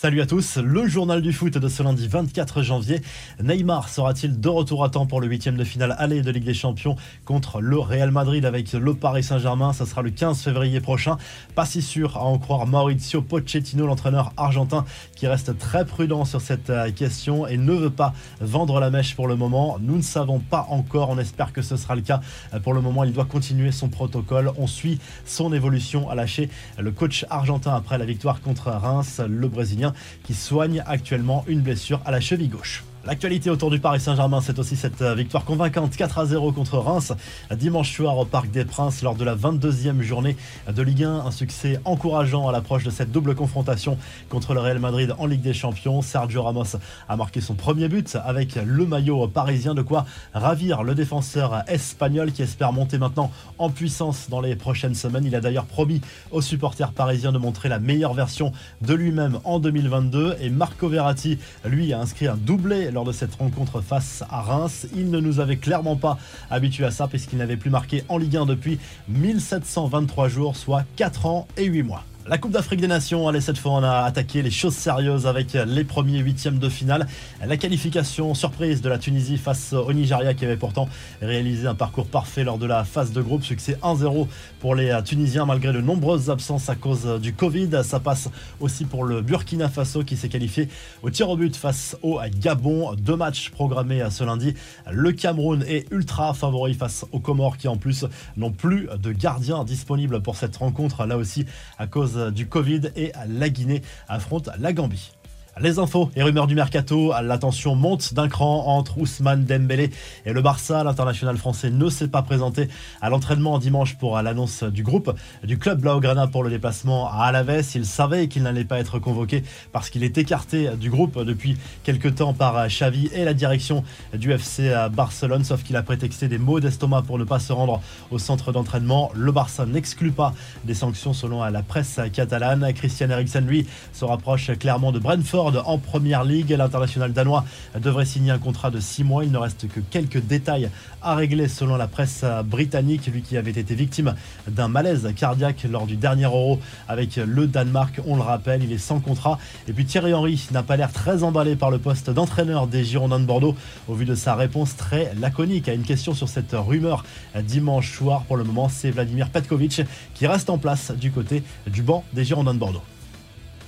Salut à tous, le journal du foot de ce lundi 24 janvier. Neymar sera-t-il de retour à temps pour le huitième de finale aller de Ligue des Champions contre le Real Madrid avec le Paris Saint-Germain? Ça sera le 15 février prochain. Pas si sûr à en croire Maurizio Pochettino, l'entraîneur argentin, qui reste très prudent sur cette euh, question et ne veut pas vendre la mèche pour le moment. Nous ne savons pas encore, on espère que ce sera le cas. Euh, pour le moment, il doit continuer son protocole. On suit son évolution à lâcher le coach argentin après la victoire contre Reims, le Brésilien qui soigne actuellement une blessure à la cheville gauche. L'actualité autour du Paris Saint-Germain, c'est aussi cette euh, victoire convaincante 4 à 0 contre Reims dimanche soir au Parc des Princes lors de la 22e journée de Ligue 1. Un succès encourageant à l'approche de cette double confrontation contre le Real Madrid en Ligue des Champions. Sergio Ramos a marqué son premier but avec le maillot parisien, de quoi ravir le défenseur espagnol qui espère monter maintenant en puissance dans les prochaines semaines. Il a d'ailleurs promis aux supporters parisiens de montrer la meilleure version de lui-même en 2022 et Marco Verratti, lui, a inscrit un doublé de cette rencontre face à Reims. Il ne nous avait clairement pas habitués à ça puisqu'il n'avait plus marqué en Ligue 1 depuis 1723 jours, soit 4 ans et 8 mois. La Coupe d'Afrique des Nations, allez, cette fois on a attaqué les choses sérieuses avec les premiers huitièmes de finale. La qualification surprise de la Tunisie face au Nigeria qui avait pourtant réalisé un parcours parfait lors de la phase de groupe. Succès 1-0 pour les Tunisiens malgré de nombreuses absences à cause du Covid. Ça passe aussi pour le Burkina Faso qui s'est qualifié au tir au but face au Gabon. Deux matchs programmés ce lundi. Le Cameroun est ultra favori face aux Comores qui en plus n'ont plus de gardien disponible pour cette rencontre. Là aussi à cause du Covid et la Guinée affronte la Gambie. Les infos et rumeurs du mercato, la tension monte d'un cran entre Ousmane Dembélé et le Barça. L'international français ne s'est pas présenté à l'entraînement dimanche pour l'annonce du groupe du club Blaugrana pour le déplacement à Alaves. Il savait qu'il n'allait pas être convoqué parce qu'il est écarté du groupe depuis quelques temps par Xavi et la direction du FC Barcelone, sauf qu'il a prétexté des maux d'estomac pour ne pas se rendre au centre d'entraînement. Le Barça n'exclut pas des sanctions selon la presse catalane. Christian Eriksen, lui, se rapproche clairement de Brentford en première ligue. L'international danois devrait signer un contrat de 6 mois. Il ne reste que quelques détails à régler selon la presse britannique, lui qui avait été victime d'un malaise cardiaque lors du dernier Euro avec le Danemark. On le rappelle, il est sans contrat. Et puis Thierry Henry n'a pas l'air très emballé par le poste d'entraîneur des Girondins de Bordeaux au vu de sa réponse très laconique à une question sur cette rumeur dimanche soir. Pour le moment, c'est Vladimir Petkovic qui reste en place du côté du banc des Girondins de Bordeaux.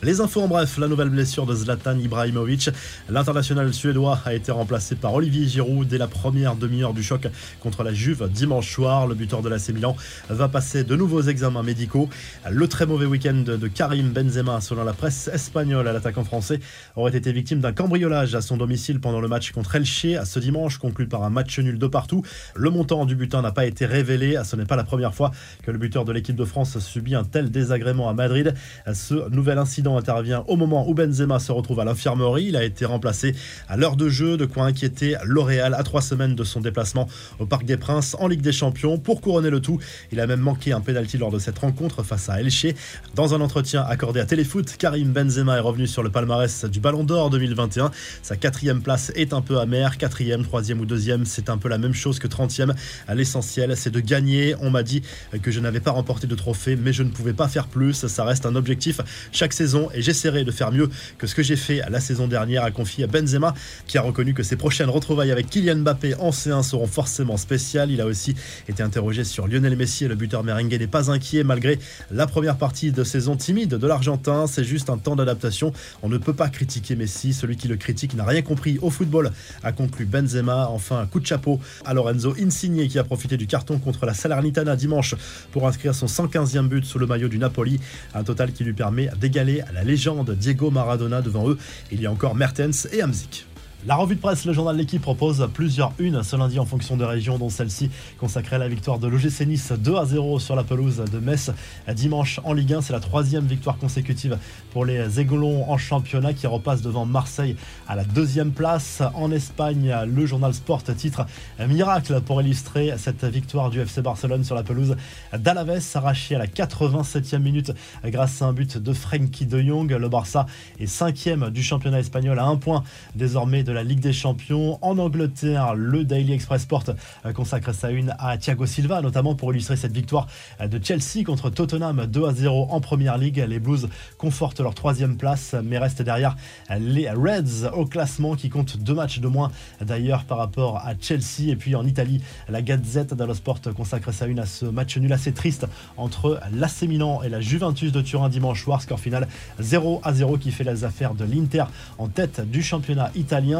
Les infos en bref, la nouvelle blessure de Zlatan Ibrahimovic. L'international suédois a été remplacé par Olivier Giroud dès la première demi-heure du choc contre la Juve dimanche soir. Le buteur de l'AC Milan va passer de nouveaux examens médicaux. Le très mauvais week-end de Karim Benzema, selon la presse espagnole, à l'attaquant français, aurait été victime d'un cambriolage à son domicile pendant le match contre Elche ce dimanche, conclu par un match nul de partout. Le montant du butin n'a pas été révélé. Ce n'est pas la première fois que le buteur de l'équipe de France subit un tel désagrément à Madrid. Ce nouvel incident intervient au moment où Benzema se retrouve à l'infirmerie. Il a été remplacé à l'heure de jeu, de quoi inquiéter L'Oréal à trois semaines de son déplacement au Parc des Princes en Ligue des Champions. Pour couronner le tout, il a même manqué un pénalty lors de cette rencontre face à Elche. Dans un entretien accordé à Téléfoot, Karim Benzema est revenu sur le palmarès du Ballon d'Or 2021. Sa quatrième place est un peu amère. Quatrième, troisième ou deuxième, c'est un peu la même chose que trentième. L'essentiel, c'est de gagner. On m'a dit que je n'avais pas remporté de trophée, mais je ne pouvais pas faire plus. Ça reste un objectif chaque saison et j'essaierai de faire mieux que ce que j'ai fait la saison dernière, a confié à Benzema, qui a reconnu que ses prochaines retrouvailles avec Kylian Mbappé en C1 seront forcément spéciales. Il a aussi été interrogé sur Lionel Messi et le buteur merengue n'est pas inquiet malgré la première partie de saison timide de l'Argentin. C'est juste un temps d'adaptation. On ne peut pas critiquer Messi. Celui qui le critique n'a rien compris au football, a conclu Benzema. Enfin, un coup de chapeau à Lorenzo Insigne qui a profité du carton contre la Salernitana dimanche pour inscrire son 115e but sous le maillot du Napoli. Un total qui lui permet d'égaler la légende Diego Maradona devant eux. Il y a encore Mertens et Hamzik. La revue de presse, le journal l'équipe propose plusieurs unes ce lundi en fonction des régions, dont celle-ci consacrée à la victoire de l'OGC Nice 2 à 0 sur la pelouse de Metz dimanche en Ligue 1. C'est la troisième victoire consécutive pour les Aiglons en championnat qui repasse devant Marseille à la deuxième place. En Espagne, le journal Sport titre Miracle pour illustrer cette victoire du FC Barcelone sur la pelouse d'Alaves, arrachée à la 87e minute grâce à un but de Frenkie de Jong. Le Barça est cinquième du championnat espagnol à un point désormais de de la Ligue des Champions. En Angleterre, le Daily Express Sport consacre sa une à Thiago Silva, notamment pour illustrer cette victoire de Chelsea contre Tottenham 2 à 0 en Première Ligue. Les Blues confortent leur troisième place, mais restent derrière les Reds au classement qui comptent deux matchs de moins d'ailleurs par rapport à Chelsea. Et puis en Italie, la Gazette dello Sport consacre sa une à ce match nul assez triste entre l'AC et la Juventus de Turin dimanche soir. Score final 0 à 0 qui fait les affaires de l'Inter en tête du championnat italien.